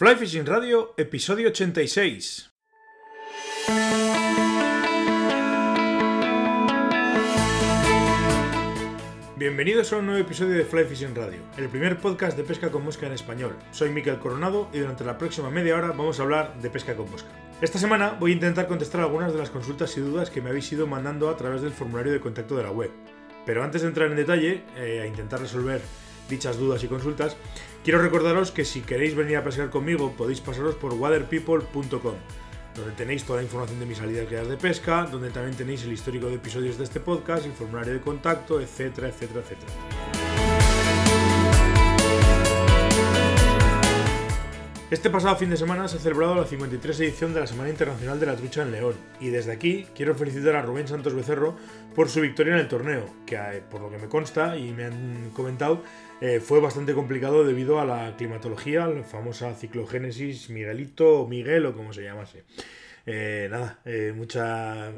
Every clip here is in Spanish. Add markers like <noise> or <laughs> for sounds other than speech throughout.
Fly Fishing Radio, episodio 86. Bienvenidos a un nuevo episodio de Fly Fishing Radio, el primer podcast de pesca con mosca en español. Soy Miquel Coronado y durante la próxima media hora vamos a hablar de pesca con mosca. Esta semana voy a intentar contestar algunas de las consultas y dudas que me habéis ido mandando a través del formulario de contacto de la web. Pero antes de entrar en detalle, eh, a intentar resolver dichas dudas y consultas, quiero recordaros que si queréis venir a pescar conmigo podéis pasaros por waterpeople.com, donde tenéis toda la información de mis salidas guiadas de pesca, donde también tenéis el histórico de episodios de este podcast, el formulario de contacto, etcétera, etcétera, etcétera. Este pasado fin de semana se ha celebrado la 53 edición de la Semana Internacional de la Trucha en León y desde aquí quiero felicitar a Rubén Santos Becerro por su victoria en el torneo, que eh, por lo que me consta y me han comentado eh, fue bastante complicado debido a la climatología, la famosa ciclogénesis Miguelito o Miguel o como se llamase. Eh, nada, mucha...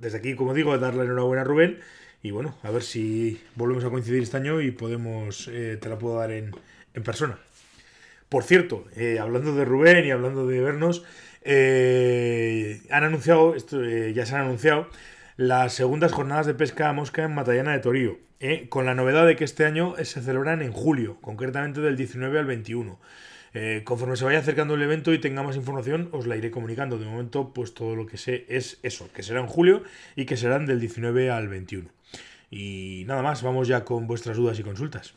desde aquí, como digo, darle enhorabuena a Rubén y bueno, a ver si volvemos a coincidir este año y podemos, te la puedo dar en, en persona. Por cierto, eh, hablando de Rubén y hablando de vernos, eh, han anunciado, esto, eh, ya se han anunciado, las segundas jornadas de pesca a mosca en Matallana de Torío, con la novedad de que este año se celebran en julio, concretamente del 19 al 21. conforme se vaya acercando el evento y tenga más información, os la iré comunicando. De momento, pues todo lo que sé es eso, que será en julio y que serán del 19 al 21. Y nada más, vamos ya con vuestras dudas y consultas.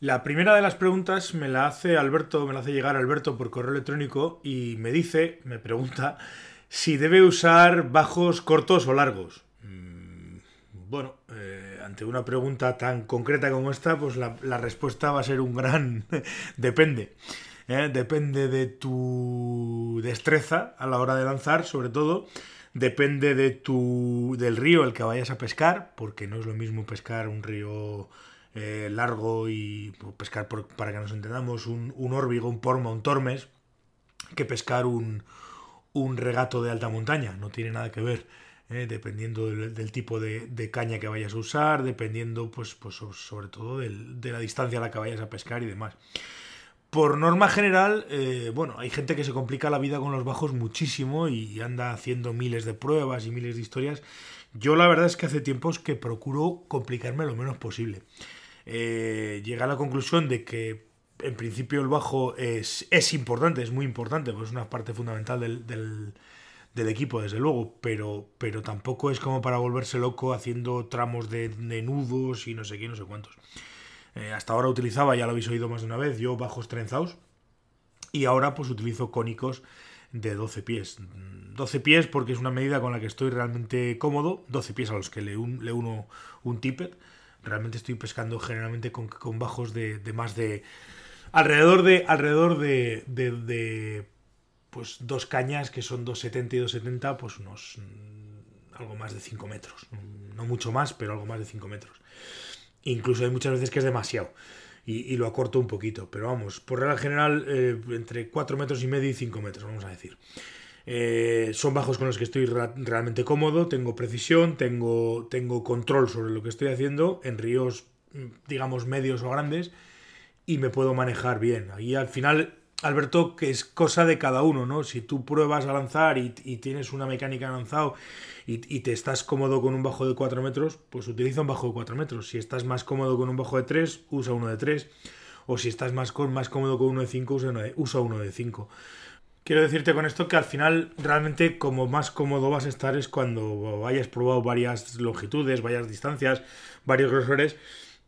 La primera de las preguntas me la hace Alberto, me la hace llegar Alberto por correo electrónico y me dice, me pregunta, si debe usar bajos cortos o largos. Mm, bueno, eh, ante una pregunta tan concreta como esta, pues la, respuesta va a ser un gran <laughs> depende. ¿eh? Depende de tu destreza a la hora de lanzar, sobre todo. Depende de tu, del río el que vayas a pescar, porque no es lo mismo pescar un río eh, largo y pues, pescar, para que nos entendamos, un, un órbigo, un porma, un tormes, que pescar un, un regato de alta montaña. No tiene nada que ver. Eh, dependiendo del, tipo de, caña que vayas a usar, dependiendo, pues, pues sobre todo de la distancia a la que vayas a pescar y demás. Por norma general, eh, bueno, hay gente que se complica la vida con los bajos muchísimo y anda haciendo miles de pruebas y miles de historias. Yo la verdad es que hace tiempos que procuro complicarme lo menos posible eh, llega a la conclusión de que en principio el bajo es, es importante, es muy importante, pues es una parte fundamental del, del, equipo, desde luego, pero, pero tampoco es como para volverse loco haciendo tramos de, nudos y no sé qué, no sé cuántos. Eh, hasta ahora utilizaba, ya lo habéis oído más de una vez, yo bajos trenzados y ahora pues utilizo cónicos de 12 pies. 12 pies porque es una medida con la que estoy realmente cómodo, 12 pies a los que le, le uno un tippet realmente estoy pescando generalmente con, bajos de, más de alrededor de alrededor de, de, pues dos cañas que son 270 y 270 pues unos mm, algo más de 5 metros. No mucho más pero algo más de 5 metros. Incluso hay muchas veces que es demasiado y, lo acorto un poquito pero vamos por regla general eh, entre 4 metros y medio y 5 metros vamos a decir eh, son bajos con los que estoy realmente cómodo, tengo precisión, tengo, tengo control sobre lo que estoy haciendo en ríos, digamos, medios o grandes y me puedo manejar bien. Ahí al final, Alberto, que es cosa de cada uno, ¿no? Si tú pruebas a lanzar y, tienes una mecánica lanzado y, y, te estás cómodo con un bajo de 4 metros, pues utiliza un bajo de 4 metros. Si estás más cómodo con un bajo de 3, usa uno de 3. O si estás más, más cómodo con uno de 5, usa uno de, usa uno de 5. Quiero decirte con esto que al final realmente como más cómodo vas a estar es cuando hayas probado varias longitudes, varias distancias, varios grosores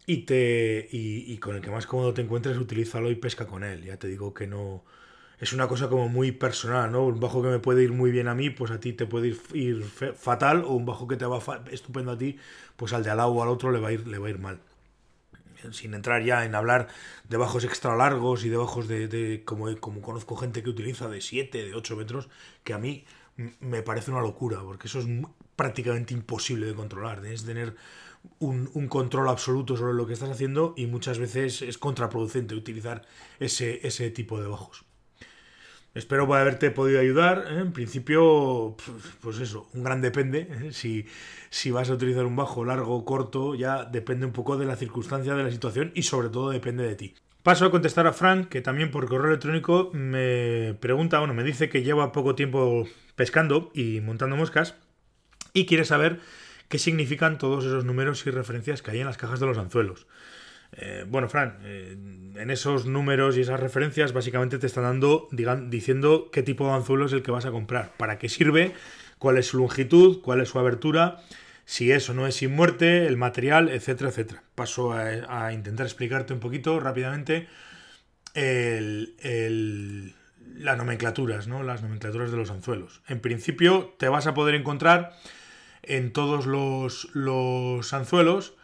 y, te, y, con el que más cómodo te encuentres, utilízalo y pesca con él. Ya te digo que no... Es una cosa como muy personal, ¿no? Un bajo que me puede ir muy bien a mí, pues a ti te puede ir, ir fatal, o un bajo que te va estupendo a ti, pues al de al lado o al otro le va a ir, le va a ir mal sin entrar ya en hablar de bajos extra largos y de bajos de, como, como conozco gente que utiliza de 7, de 8 metros, que a mí me parece una locura, porque eso es prácticamente imposible de controlar. Es tener un, control absoluto sobre lo que estás haciendo y muchas veces es contraproducente utilizar ese, ese tipo de bajos. Espero haberte podido ayudar. ¿eh? En principio, pues eso, un gran depende. ¿eh? Si, si vas a utilizar un bajo largo o corto, ya depende un poco de la circunstancia, de la situación y sobre todo depende de ti. Paso a contestar a Frank, que también por correo electrónico me pregunta, bueno, me dice que lleva poco tiempo pescando y montando moscas y quiere saber qué significan todos esos números y referencias que hay en las cajas de los anzuelos. Eh, bueno, Fran, eh, en esos números y esas referencias básicamente te están dando, digan, diciendo qué tipo de anzuelo es el que vas a comprar, para qué sirve, cuál es su longitud, cuál es su abertura, si eso no es sin muerte, el material, etcétera, etcétera. Paso a, intentar explicarte un poquito rápidamente las nomenclaturas, ¿no? Las nomenclaturas de los anzuelos. En principio te vas a poder encontrar en todos los anzuelos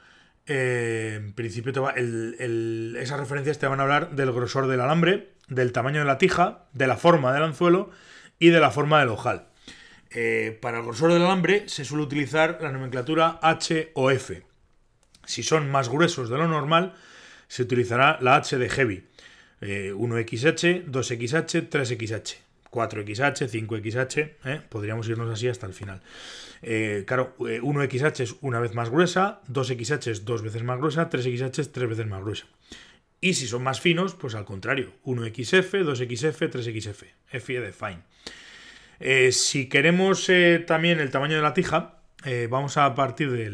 eh, en principio esas referencias te van a hablar del grosor del alambre, del tamaño de la tija, de la forma del anzuelo y de la forma del ojal. Eh, para el grosor del alambre se suele utilizar la nomenclatura H o F. Si son más gruesos de lo normal, se utilizará la H de heavy. 1XH, 2XH, 3XH. 4XH, 5XH, podríamos irnos así hasta el final. Eh, claro, 1XH eh, es una vez más gruesa, 2XH es dos veces más gruesa, 3XH es tres veces más gruesa. Y si son más finos, pues al contrario, 1XF, 2XF, 3XF, F de fine. Eh, si queremos también el tamaño de la tija, vamos a partir de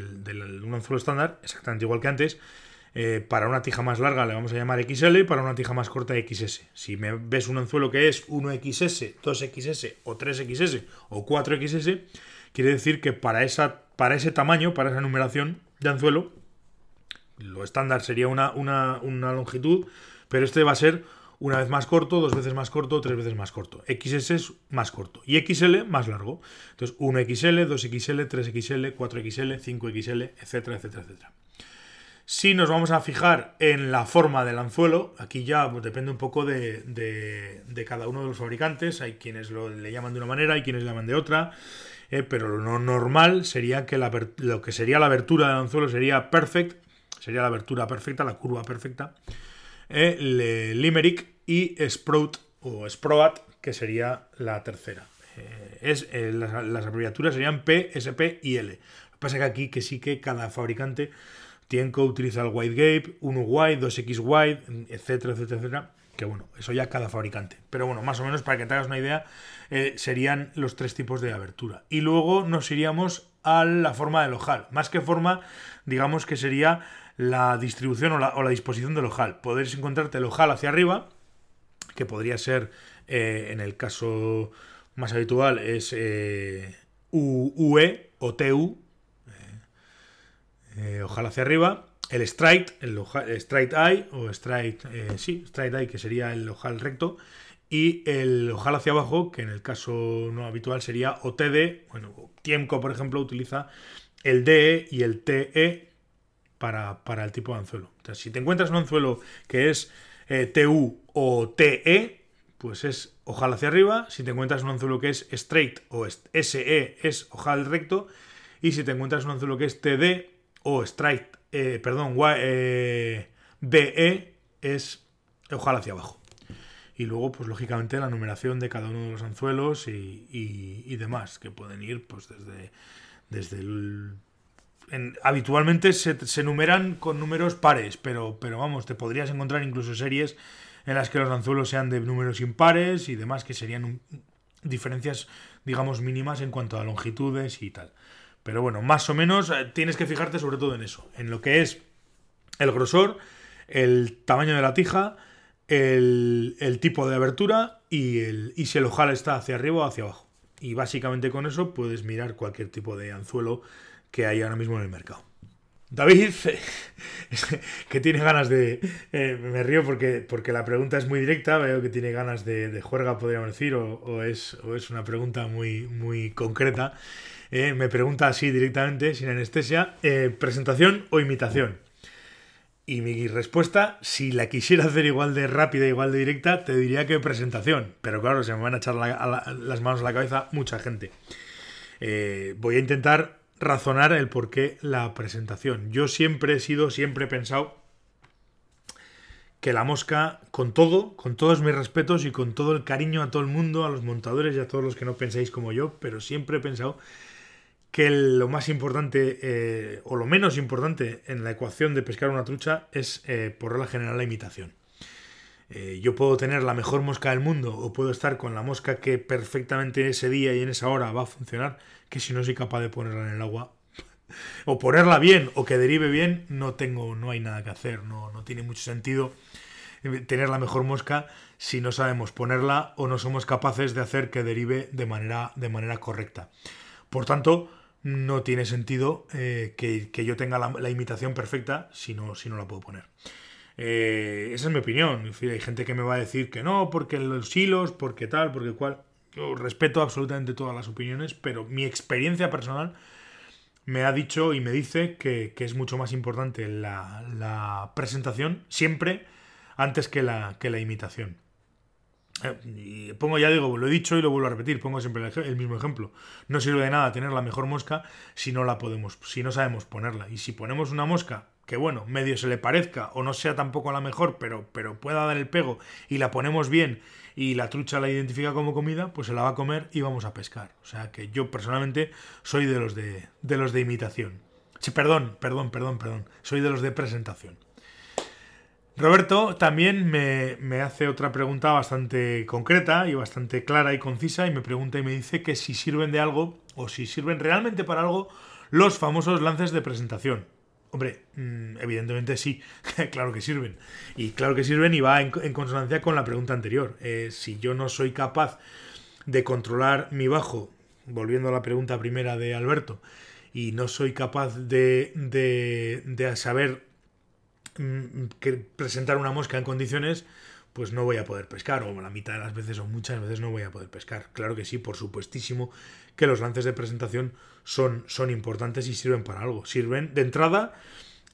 un anzuelo estándar, exactamente igual que antes, para una tija más larga le vamos a llamar XL y para una tija más corta XS. Si me ves un anzuelo que es 1XS, 2XS o 3XS o 4XS, Quiere decir que para, esa, para ese tamaño, para esa numeración de anzuelo, lo estándar sería una, una, longitud, pero este va a ser una vez más corto, dos veces más corto, tres veces más corto. XS es más corto y XL más largo. Entonces 1XL, 2XL, 3XL, 4XL, 5XL, etcétera, etcétera, etcétera. Si nos vamos a fijar en la forma del anzuelo, aquí ya pues, depende un poco de, de, cada uno de los fabricantes. Hay quienes lo, le llaman de una manera, hay quienes le llaman de otra. Eh, pero lo normal sería que lo que sería la abertura del anzuelo sería perfect, sería la abertura perfecta, la curva perfecta, eh, limerick y sprout o sproat, que sería la tercera. Eh, es, las, abreviaturas serían P, SP y L. Lo que pasa es que aquí que sí que cada fabricante tiene que utilizar el wide gap, 1 wide, 2x wide, etcétera, etcétera, etcétera que bueno, eso ya cada fabricante. Pero bueno, más o menos para que te hagas una idea, eh, serían los tres tipos de abertura. Y luego nos iríamos a la forma del ojal. Más que forma, digamos que sería la distribución o la, disposición del ojal. Podéis encontrarte el ojal hacia arriba, que podría ser, eh, en el caso más habitual, es eh, UE o TU, ojal hacia arriba el straight, el, straight eye, o straight, eh, sí, straight eye, que sería el ojal recto, y el ojal hacia abajo, que en el caso no habitual sería OTD, bueno, Tiemco, por ejemplo, utiliza el DE y el TE para, para el tipo de anzuelo. si te encuentras un anzuelo que es eh, TU o TE, pues es ojal hacia arriba. Si te encuentras un anzuelo que es straight o SE, es ojal recto. Y si te encuentras un anzuelo que es TD o straight eh, perdón, BE es ojal hacia abajo. Y luego, pues lógicamente, la numeración de cada uno de los anzuelos y, demás, que pueden ir pues desde, desde el... habitualmente se, se, numeran con números pares, pero, pero vamos, te podrías encontrar incluso series en las que los anzuelos sean de números impares y demás, que serían diferencias, digamos, mínimas en cuanto a longitudes y tal. Pero bueno, más o menos eh, tienes que fijarte sobre todo en eso, en lo que es el grosor, el tamaño de la tija, el, tipo de abertura y, el, y si el ojal está hacia arriba o hacia abajo. Y básicamente con eso puedes mirar cualquier tipo de anzuelo que hay ahora mismo en el mercado. David, <laughs> que tiene ganas de... Eh, me río porque, porque la pregunta es muy directa, veo que tiene ganas de, juerga, podríamos decir, o, es, o es una pregunta muy, muy concreta. Eh, me pregunta así directamente, sin anestesia, eh, ¿presentación o imitación? Y mi respuesta, si la quisiera hacer igual de rápida, igual de directa, te diría que presentación. Pero claro, se me van a echar las manos a la cabeza mucha gente. Eh, voy a intentar razonar el por qué la presentación. Yo siempre he sido, siempre he pensado que la mosca, con todo, con todos mis respetos y con todo el cariño a todo el mundo, a los montadores y a todos los que no pensáis como yo, pero siempre he pensado que lo más importante eh, o lo menos importante en la ecuación de pescar una trucha es eh, por regla general la imitación. Eh, yo puedo tener la mejor mosca del mundo o puedo estar con la mosca que perfectamente ese día y en esa hora va a funcionar, que si no soy capaz de ponerla en el agua <laughs> o ponerla bien o que derive bien, no tengo, no hay nada que hacer, no, no tiene mucho sentido tener la mejor mosca si no sabemos ponerla o no somos capaces de hacer que derive de manera, de manera correcta. Por tanto, no tiene sentido eh, que, yo tenga la, imitación perfecta si no, si no la puedo poner. Eh, esa es mi opinión. hay gente que me va a decir que no, porque los hilos, porque tal, porque cual. Yo respeto absolutamente todas las opiniones, pero mi experiencia personal me ha dicho y me dice que, es mucho más importante la, presentación siempre antes que la, que la imitación. Eh, y pongo, ya digo, lo he dicho y lo vuelvo a repetir, pongo siempre el, mismo ejemplo. No sirve de nada tener la mejor mosca si no la podemos, si no sabemos ponerla. Y si ponemos una mosca que bueno, medio se le parezca o no sea tampoco la mejor, pero, pero pueda dar el pego y la ponemos bien y la trucha la identifica como comida, pues se la va a comer y vamos a pescar. O sea que yo personalmente soy de los de, de los de imitación. Sí, perdón, perdón, perdón, perdón. Soy de los de presentación. Roberto también me, hace otra pregunta bastante concreta y bastante clara y concisa y me pregunta y me dice que si sirven de algo o si sirven realmente para algo los famosos lances de presentación. Hombre, mm, evidentemente sí, <laughs> claro que sirven. Y claro que sirven y va en, consonancia con la pregunta anterior. Eh, si yo no soy capaz de controlar mi bajo, volviendo a la pregunta primera de Alberto, y no soy capaz de, de, de saber que presentar una mosca en condiciones, pues no voy a poder pescar, o la mitad de las veces o muchas veces no voy a poder pescar. Claro que sí, por supuestísimo que los lances de presentación son, son importantes y sirven para algo. Sirven de entrada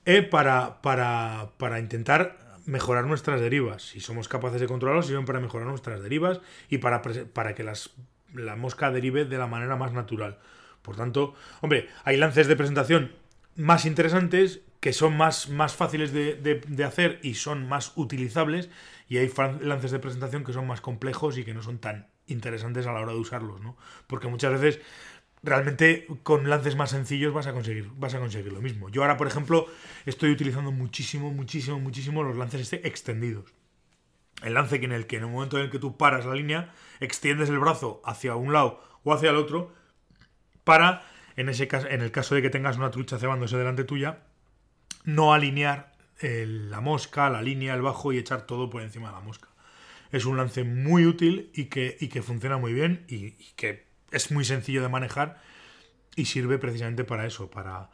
eh, para, para, para intentar mejorar nuestras derivas. Si somos capaces de controlarlos, sirven para mejorar nuestras derivas y para, para que las, la mosca derive de la manera más natural. Por tanto, hombre, hay lances de presentación más interesantes que son más, más fáciles de, hacer y son más utilizables, y hay lances de presentación que son más complejos y que no son tan interesantes a la hora de usarlos, ¿no? Porque muchas veces realmente con lances más sencillos vas a conseguir, vas a conseguir lo mismo. Yo ahora, por ejemplo, estoy utilizando muchísimo, muchísimo, muchísimo los lances este extendidos. El lance en el que en el momento en el que tú paras la línea, extiendes el brazo hacia un lado o hacia el otro para, en, ese caso, en el caso de que tengas una trucha cebándose delante tuya, no alinear la mosca, la línea, el bajo y echar todo por encima de la mosca. Es un lance muy útil y que, que funciona muy bien y, que es muy sencillo de manejar y sirve precisamente para eso, para,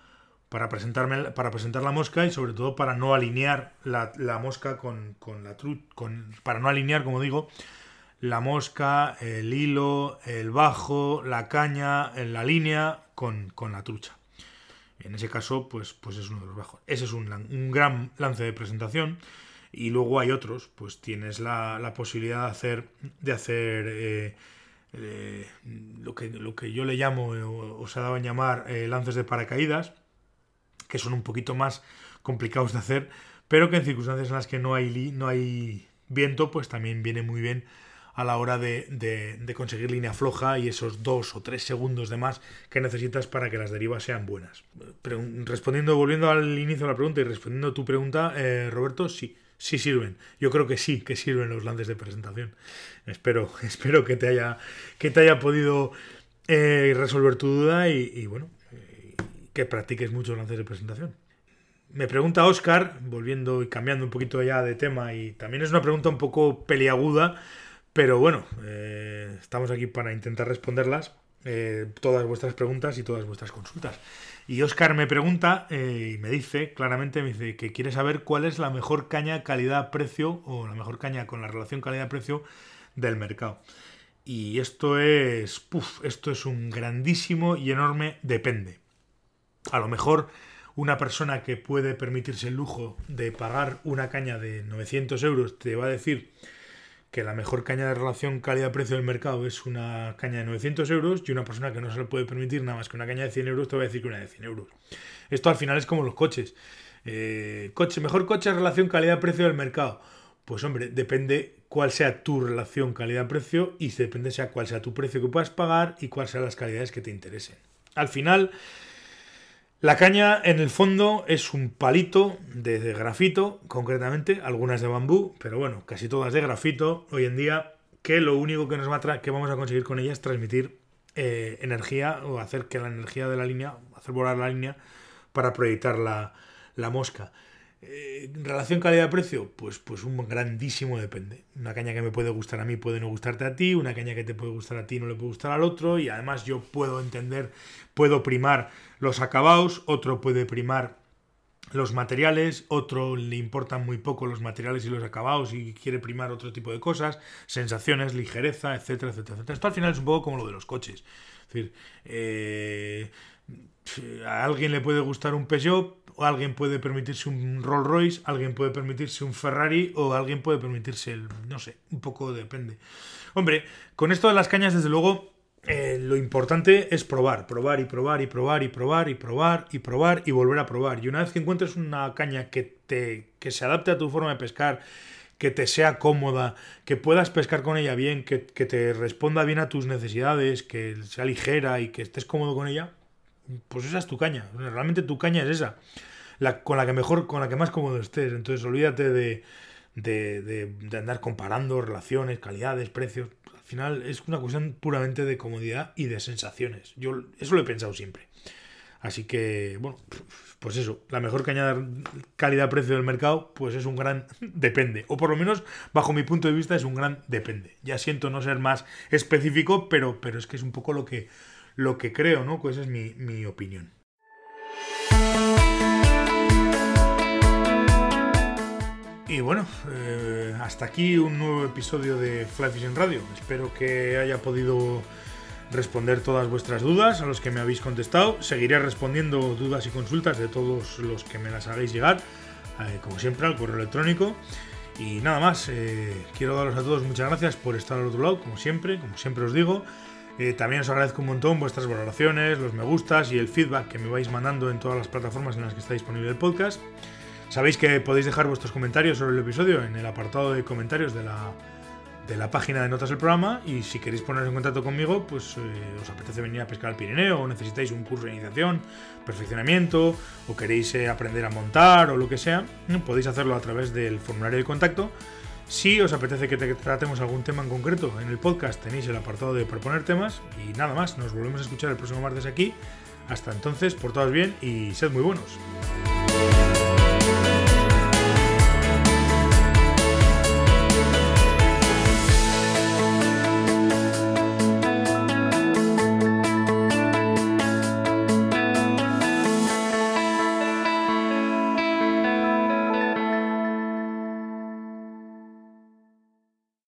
para, presentarme, para presentar la mosca y sobre todo para no alinear la, mosca con, la trucha, para no alinear, como digo, la mosca, el hilo, el bajo, la caña, la línea con, con la trucha. En ese caso, pues, pues es uno de los bajos. Ese es un, gran lance de presentación. Y luego hay otros, pues tienes la, posibilidad de hacer, de hacer eh, eh, lo, que, lo que yo le llamo, eh, o, se ha dado a llamar lances de paracaídas, que son un poquito más complicados de hacer, pero que en circunstancias en las que no hay, no hay viento, pues también viene muy bien a la hora de, conseguir línea floja y esos dos o tres segundos de más que necesitas para que las derivas sean buenas. respondiendo, volviendo al inicio de la pregunta y respondiendo a tu pregunta, eh, Roberto, sí, sí sirven. Yo creo que sí, que sirven los lances de presentación. Espero, <laughs> espero que te haya, que te haya podido eh, resolver tu duda y, bueno, eh, que practiques muchos lances de presentación. Me pregunta Oscar, volviendo y cambiando un poquito ya de tema, y también es una pregunta un poco peliaguda, pero bueno, eh, estamos aquí para intentar responderlas, eh, todas vuestras preguntas y todas vuestras consultas. Y Oscar me pregunta eh, y me dice claramente, me dice que quiere saber cuál es la mejor caña calidad-precio o la mejor caña con la relación calidad-precio del mercado. Y esto es, puff, esto es un grandísimo y enorme depende. A lo mejor una persona que puede permitirse el lujo de pagar una caña de 900 euros te va a decir que la mejor caña de relación calidad-precio del mercado es una caña de 900 euros y una persona que no se le puede permitir nada más que una caña de 100 euros te va a decir que una de 100 euros. Esto al final es como los coches. Eh, coche, mejor coche relación calidad-precio del mercado. Pues hombre, depende cuál sea tu relación calidad-precio y depende sea cuál sea tu precio que puedas pagar y cuáles sean las calidades que te interesen. Al final, la caña en el fondo es un palito de grafito, concretamente, algunas de bambú, pero bueno, casi todas de grafito hoy en día, que lo único que nos va a que vamos a conseguir con ella es transmitir eh, energía o hacer que la energía de la línea, hacer volar la línea para proyectar la, la mosca. Eh, relación calidad-precio, pues, pues un grandísimo depende. Una caña que me puede gustar a mí puede no gustarte a ti, una caña que te puede gustar a ti no le puede gustar al otro, y además yo puedo entender, puedo primar los acabados, otro puede primar los materiales, otro le importan muy poco los materiales y los acabados y quiere primar otro tipo de cosas, sensaciones, ligereza, etcétera, etcétera, etcétera. Esto al final es un poco como lo de los coches. Es decir, eh, a alguien le puede gustar un Peugeot, o alguien puede permitirse un Rolls Royce, alguien puede permitirse un Ferrari o alguien puede permitirse el, no sé, un poco depende. Hombre, con esto de las cañas, desde luego, eh, lo importante es probar, probar y probar y probar y probar y probar y probar y volver a probar. Y una vez que encuentres una caña que, te, que se adapte a tu forma de pescar, que te sea cómoda, que puedas pescar con ella bien, que, que te responda bien a tus necesidades, que sea ligera y que estés cómodo con ella, pues esa es tu caña. Realmente tu caña es esa. La, con la que mejor, con la que más cómodo estés. Entonces olvídate de, de, andar comparando relaciones, calidades, precios. Al final es una cuestión puramente de comodidad y de sensaciones. Yo eso lo he pensado siempre. Así que, bueno, pues eso, la mejor caña calidad-precio del mercado, pues es un gran <laughs> depende. O por lo menos, bajo mi punto de vista, es un gran depende. Ya siento no ser más específico, pero, pero es que es un poco lo que, lo que creo, ¿no? Pues esa es mi, opinión. Y bueno, eh, hasta aquí un nuevo episodio de Fly Fishing Radio. Espero que haya podido responder todas vuestras dudas a los que me habéis contestado. Seguiré respondiendo dudas y consultas de todos los que me las hagáis llegar, eh, como siempre, al correo electrónico. Y nada más, eh, quiero daros a todos muchas gracias por estar al otro lado, como siempre, como siempre os digo. Eh, también os agradezco un montón vuestras valoraciones, los me gustas y el feedback que me vais mandando en todas las plataformas en las que está disponible el podcast. Sabéis que podéis dejar vuestros comentarios sobre el episodio en el apartado de comentarios de la, de la página de notas del programa y si queréis poneros en contacto conmigo, pues eh, os apetece venir a pescar al Pirineo o necesitáis un curso de iniciación, perfeccionamiento o queréis eh, aprender a montar o lo que sea, podéis hacerlo a través del formulario de contacto si os apetece que tratemos algún tema en concreto en el podcast, tenéis el apartado de proponer temas. Y nada más, nos volvemos a escuchar el próximo martes aquí. Hasta entonces, por todos bien y sed muy buenos.